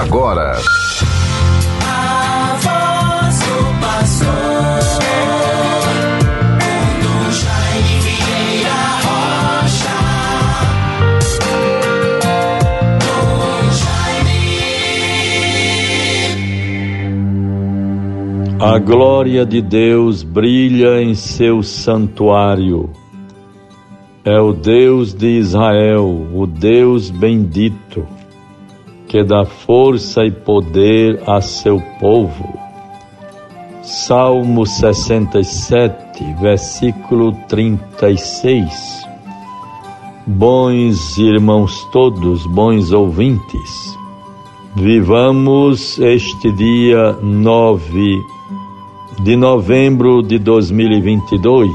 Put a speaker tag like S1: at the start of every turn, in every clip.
S1: agora.
S2: A
S3: glória de Deus brilha em seu santuário. É o Deus de Israel, o Deus bendito, que dá força e poder a seu povo. Salmo 67, versículo 36. Bons irmãos todos, bons ouvintes, vivamos este dia 9 de novembro de 2022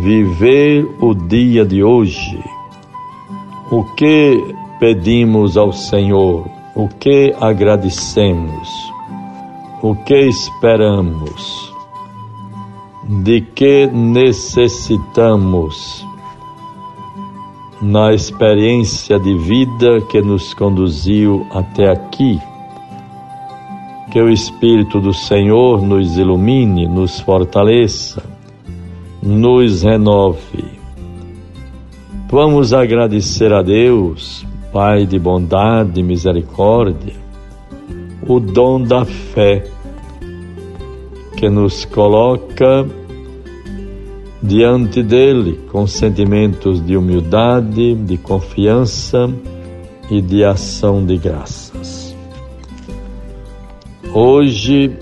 S3: viver o dia de hoje. O que pedimos ao Senhor? O que agradecemos? O que esperamos? De que necessitamos na experiência de vida que nos conduziu até aqui? Que o Espírito do Senhor nos ilumine, nos fortaleça nos renove. Vamos agradecer a Deus, Pai de bondade e misericórdia, o dom da fé que nos coloca diante dele com sentimentos de humildade, de confiança e de ação de graças. Hoje,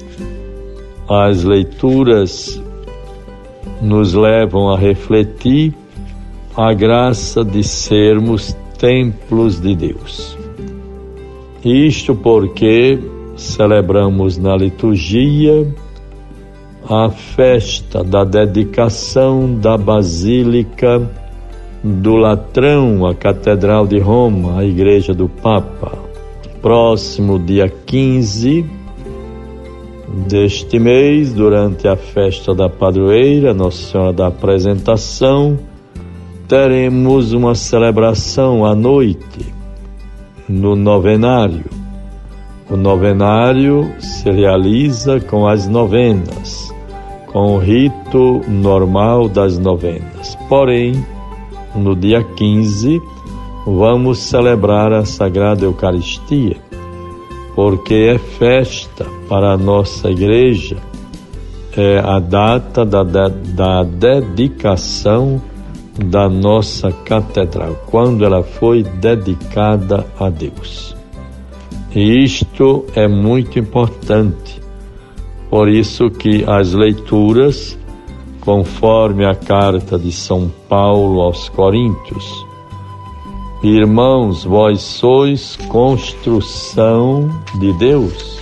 S3: as leituras nos levam a refletir a graça de sermos templos de Deus. Isto porque celebramos na liturgia a festa da dedicação da Basílica do Latrão, a Catedral de Roma, a Igreja do Papa. Próximo dia 15 deste mês, durante a festa da padroeira, Nossa Senhora da Apresentação, teremos uma celebração à noite no novenário. O novenário se realiza com as novenas, com o rito normal das novenas. Porém, no dia 15, vamos celebrar a Sagrada Eucaristia porque é festa para a nossa igreja, é a data da, da, da dedicação da nossa catedral, quando ela foi dedicada a Deus. E isto é muito importante, por isso que as leituras, conforme a carta de São Paulo aos Coríntios, Irmãos, vós sois construção de Deus.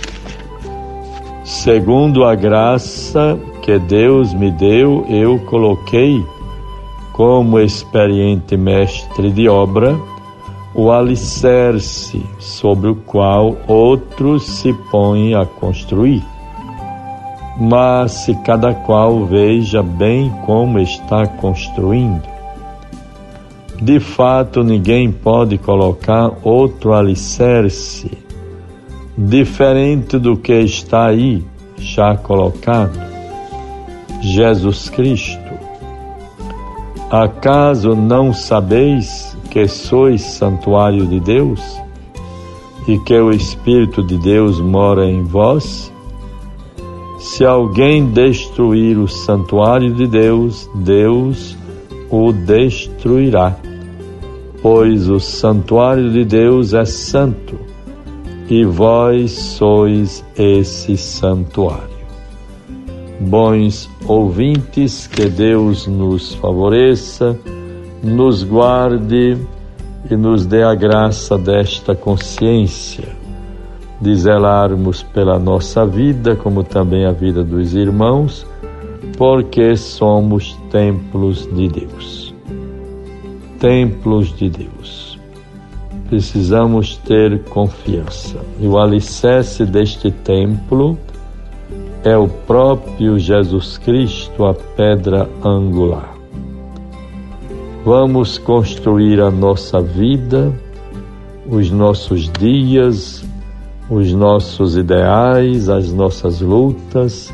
S3: Segundo a graça que Deus me deu, eu coloquei como experiente mestre de obra o alicerce sobre o qual outros se põem a construir. Mas se cada qual veja bem como está construindo, de fato, ninguém pode colocar outro alicerce diferente do que está aí já colocado. Jesus Cristo. Acaso não sabeis que sois santuário de Deus e que o Espírito de Deus mora em vós? Se alguém destruir o santuário de Deus, Deus o destruirá pois o santuário de Deus é santo e vós sois esse santuário. Bons ouvintes, que Deus nos favoreça, nos guarde e nos dê a graça desta consciência de zelarmos pela nossa vida, como também a vida dos irmãos, porque somos templos de Deus templos de Deus. Precisamos ter confiança. E o alicerce deste templo é o próprio Jesus Cristo, a pedra angular. Vamos construir a nossa vida os nossos dias, os nossos ideais, as nossas lutas,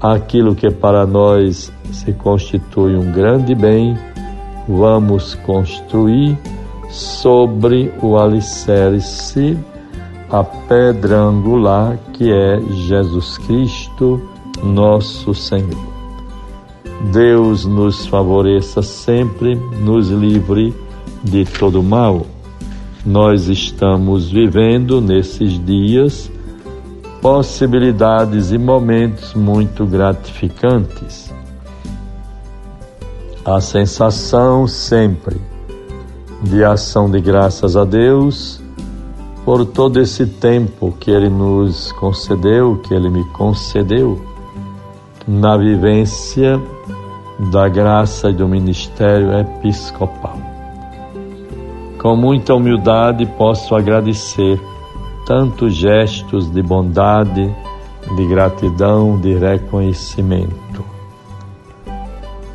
S3: aquilo que para nós se constitui um grande bem, vamos construir sobre o alicerce, a pedra angular que é Jesus Cristo, nosso Senhor. Deus nos favoreça sempre, nos livre de todo mal. Nós estamos vivendo nesses dias possibilidades e momentos muito gratificantes. A sensação sempre de ação de graças a Deus por todo esse tempo que Ele nos concedeu, que Ele me concedeu, na vivência da graça e do ministério episcopal. Com muita humildade posso agradecer tantos gestos de bondade, de gratidão, de reconhecimento.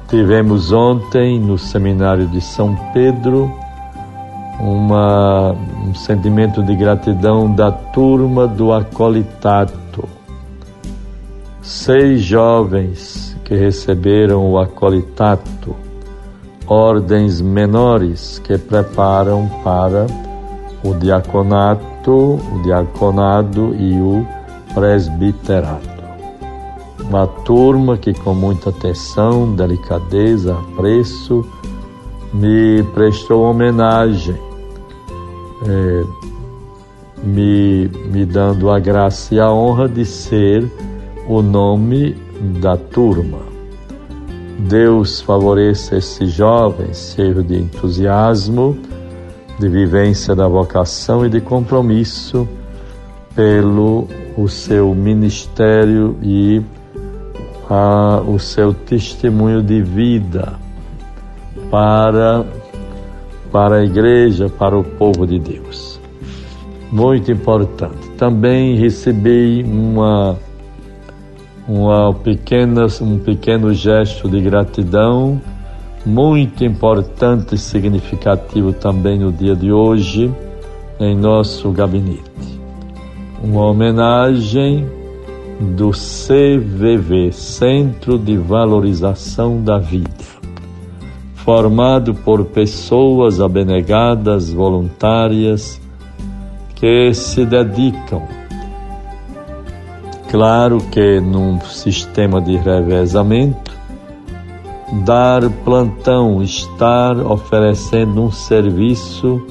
S3: Tivemos ontem no seminário de São Pedro uma, um sentimento de gratidão da turma do acolitato. Seis jovens que receberam o acolitato, ordens menores que preparam para o diaconato o diaconado e o presbiterato. Uma turma que, com muita atenção, delicadeza, apreço, me prestou homenagem, é, me, me dando a graça e a honra de ser o nome da turma. Deus favoreça esses jovens, cheio de entusiasmo de vivência da vocação e de compromisso pelo o seu ministério e a, o seu testemunho de vida para, para a igreja, para o povo de Deus. Muito importante. Também recebi uma, uma pequena, um pequeno gesto de gratidão muito importante e significativo também no dia de hoje em nosso gabinete. Uma homenagem do CVV, Centro de Valorização da Vida, formado por pessoas abnegadas, voluntárias, que se dedicam, claro que num sistema de revezamento, dar plantão, estar oferecendo um serviço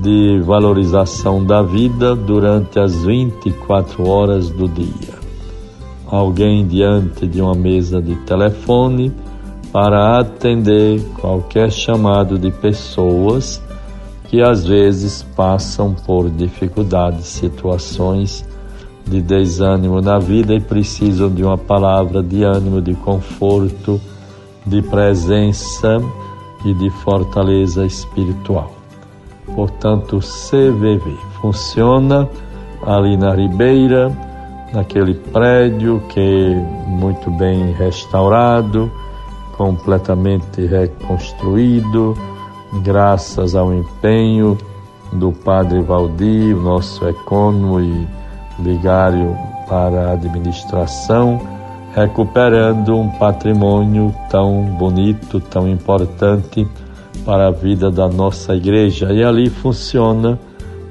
S3: de valorização da vida durante as 24 horas do dia. Alguém diante de uma mesa de telefone para atender qualquer chamado de pessoas que às vezes passam por dificuldades, situações de desânimo na vida e precisam de uma palavra de ânimo, de conforto de presença e de fortaleza espiritual. Portanto, CVV funciona ali na Ribeira, naquele prédio que é muito bem restaurado, completamente reconstruído, graças ao empenho do Padre Valdir, nosso ecônomo e vigário para a administração recuperando um patrimônio tão bonito, tão importante para a vida da nossa igreja. E ali funciona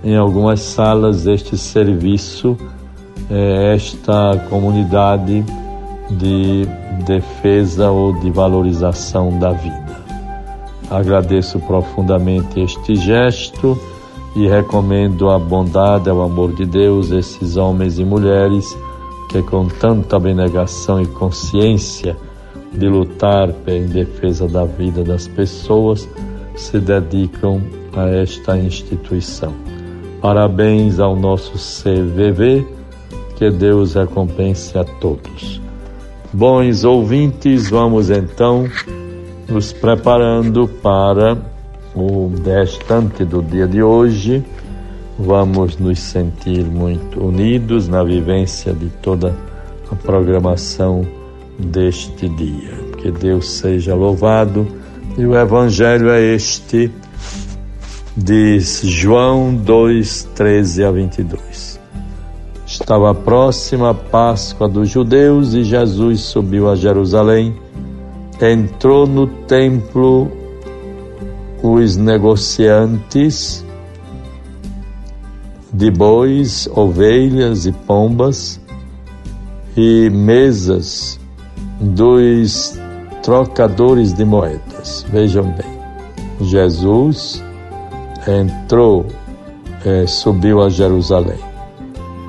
S3: em algumas salas este serviço, é, esta comunidade de defesa ou de valorização da vida. Agradeço profundamente este gesto e recomendo a bondade, o amor de Deus, esses homens e mulheres que com tanta abnegação e consciência de lutar em defesa da vida das pessoas se dedicam a esta instituição. Parabéns ao nosso CVV, que Deus recompense a todos. Bons ouvintes, vamos então nos preparando para o restante do dia de hoje vamos nos sentir muito unidos na vivência de toda a programação deste dia. Que Deus seja louvado e o Evangelho é este. Diz João 2, 13 a 22. Estava próxima a Páscoa dos judeus e Jesus subiu a Jerusalém. Entrou no templo os negociantes de bois, ovelhas e pombas e mesas dos trocadores de moedas. Vejam bem, Jesus entrou, é, subiu a Jerusalém,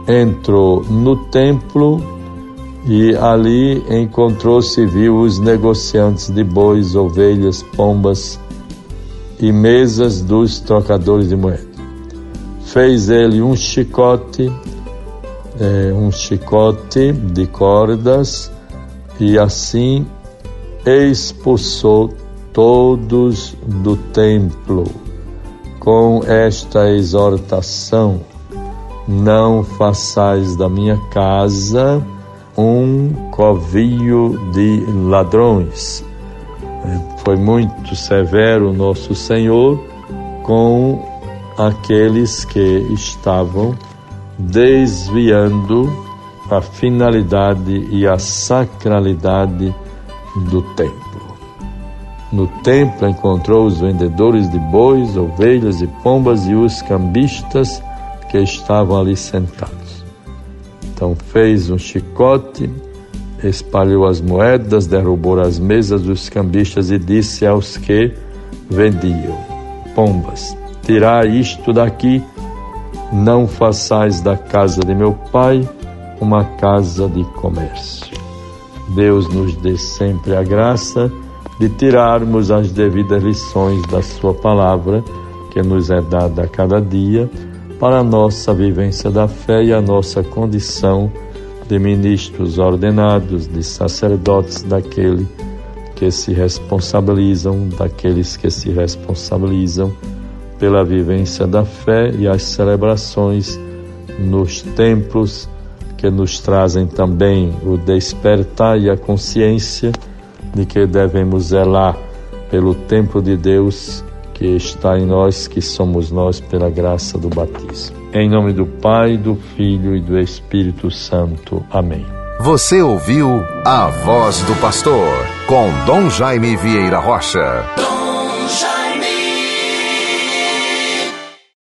S3: entrou no templo e ali encontrou-se viu os negociantes de bois, ovelhas, pombas e mesas dos trocadores de moedas. Fez ele um chicote, é, um chicote de cordas e assim expulsou todos do templo com esta exortação: Não façais da minha casa um covil de ladrões. Foi muito severo nosso Senhor com aqueles que estavam desviando a finalidade e a sacralidade do templo. No templo encontrou os vendedores de bois, ovelhas e pombas e os cambistas que estavam ali sentados. Então fez um chicote, espalhou as moedas, derrubou as mesas dos cambistas e disse aos que vendiam pombas: Tirai isto daqui, não façais da casa de meu pai uma casa de comércio. Deus nos dê sempre a graça de tirarmos as devidas lições da Sua palavra, que nos é dada a cada dia, para a nossa vivência da fé e a nossa condição de ministros ordenados, de sacerdotes daquele que se responsabilizam, daqueles que se responsabilizam pela vivência da fé e as celebrações nos templos que nos trazem também o despertar e a consciência de que devemos zelar pelo templo de Deus que está em nós, que somos nós pela graça do batismo. Em nome do Pai, do Filho e do Espírito Santo. Amém.
S1: Você ouviu a voz do pastor com Dom Jaime Vieira Rocha.